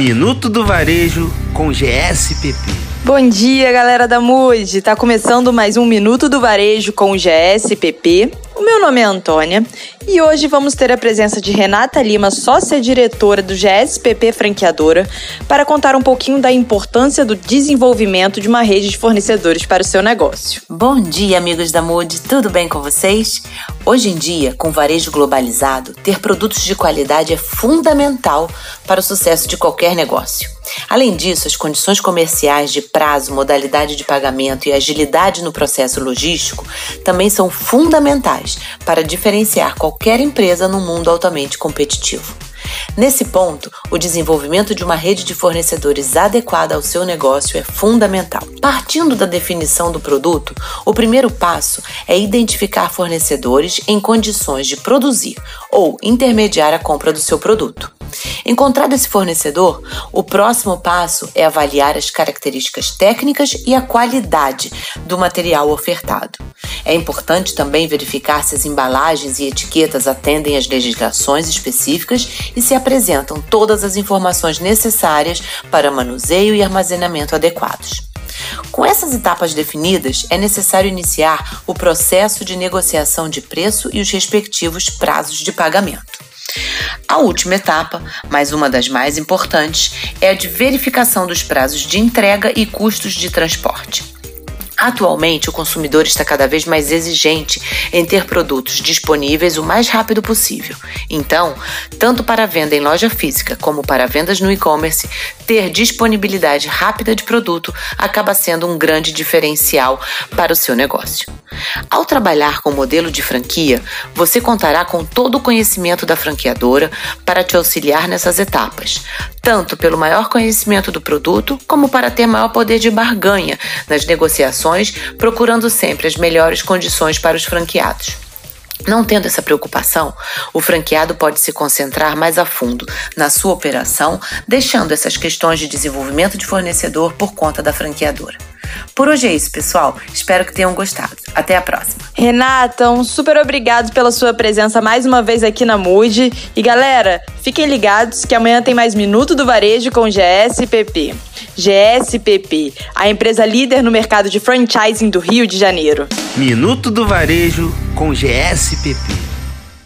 Minuto do Varejo com GSPP. Bom dia, galera da MUD. Tá começando mais um Minuto do Varejo com o GSPP. O meu nome é Antônia e hoje vamos ter a presença de Renata Lima, sócia-diretora do GSPP Franqueadora, para contar um pouquinho da importância do desenvolvimento de uma rede de fornecedores para o seu negócio. Bom dia, amigos da MUD, tudo bem com vocês? Hoje em dia, com o varejo globalizado, ter produtos de qualidade é fundamental para o sucesso de qualquer negócio. Além disso, as condições comerciais de prazo, modalidade de pagamento e agilidade no processo logístico também são fundamentais para diferenciar qualquer empresa no mundo altamente competitivo. Nesse ponto, o desenvolvimento de uma rede de fornecedores adequada ao seu negócio é fundamental. Partindo da definição do produto, o primeiro passo é identificar fornecedores em condições de produzir ou intermediar a compra do seu produto. Encontrado esse fornecedor, o próximo passo é avaliar as características técnicas e a qualidade do material ofertado. É importante também verificar se as embalagens e etiquetas atendem às legislações específicas e se apresentam todas as informações necessárias para manuseio e armazenamento adequados. Com essas etapas definidas, é necessário iniciar o processo de negociação de preço e os respectivos prazos de pagamento. A última etapa, mais uma das mais importantes, é a de verificação dos prazos de entrega e custos de transporte. Atualmente, o consumidor está cada vez mais exigente em ter produtos disponíveis o mais rápido possível. Então, tanto para venda em loja física como para vendas no e-commerce, ter disponibilidade rápida de produto acaba sendo um grande diferencial para o seu negócio. Ao trabalhar com o modelo de franquia, você contará com todo o conhecimento da franqueadora para te auxiliar nessas etapas, tanto pelo maior conhecimento do produto, como para ter maior poder de barganha nas negociações, procurando sempre as melhores condições para os franqueados. Não tendo essa preocupação, o franqueado pode se concentrar mais a fundo na sua operação, deixando essas questões de desenvolvimento de fornecedor por conta da franqueadora. Por hoje é isso, pessoal. Espero que tenham gostado. Até a próxima. Renata, um super obrigado pela sua presença mais uma vez aqui na Mude. E galera, fiquem ligados que amanhã tem mais Minuto do Varejo com GSPP. GSPP, a empresa líder no mercado de franchising do Rio de Janeiro. Minuto do Varejo com GSPP.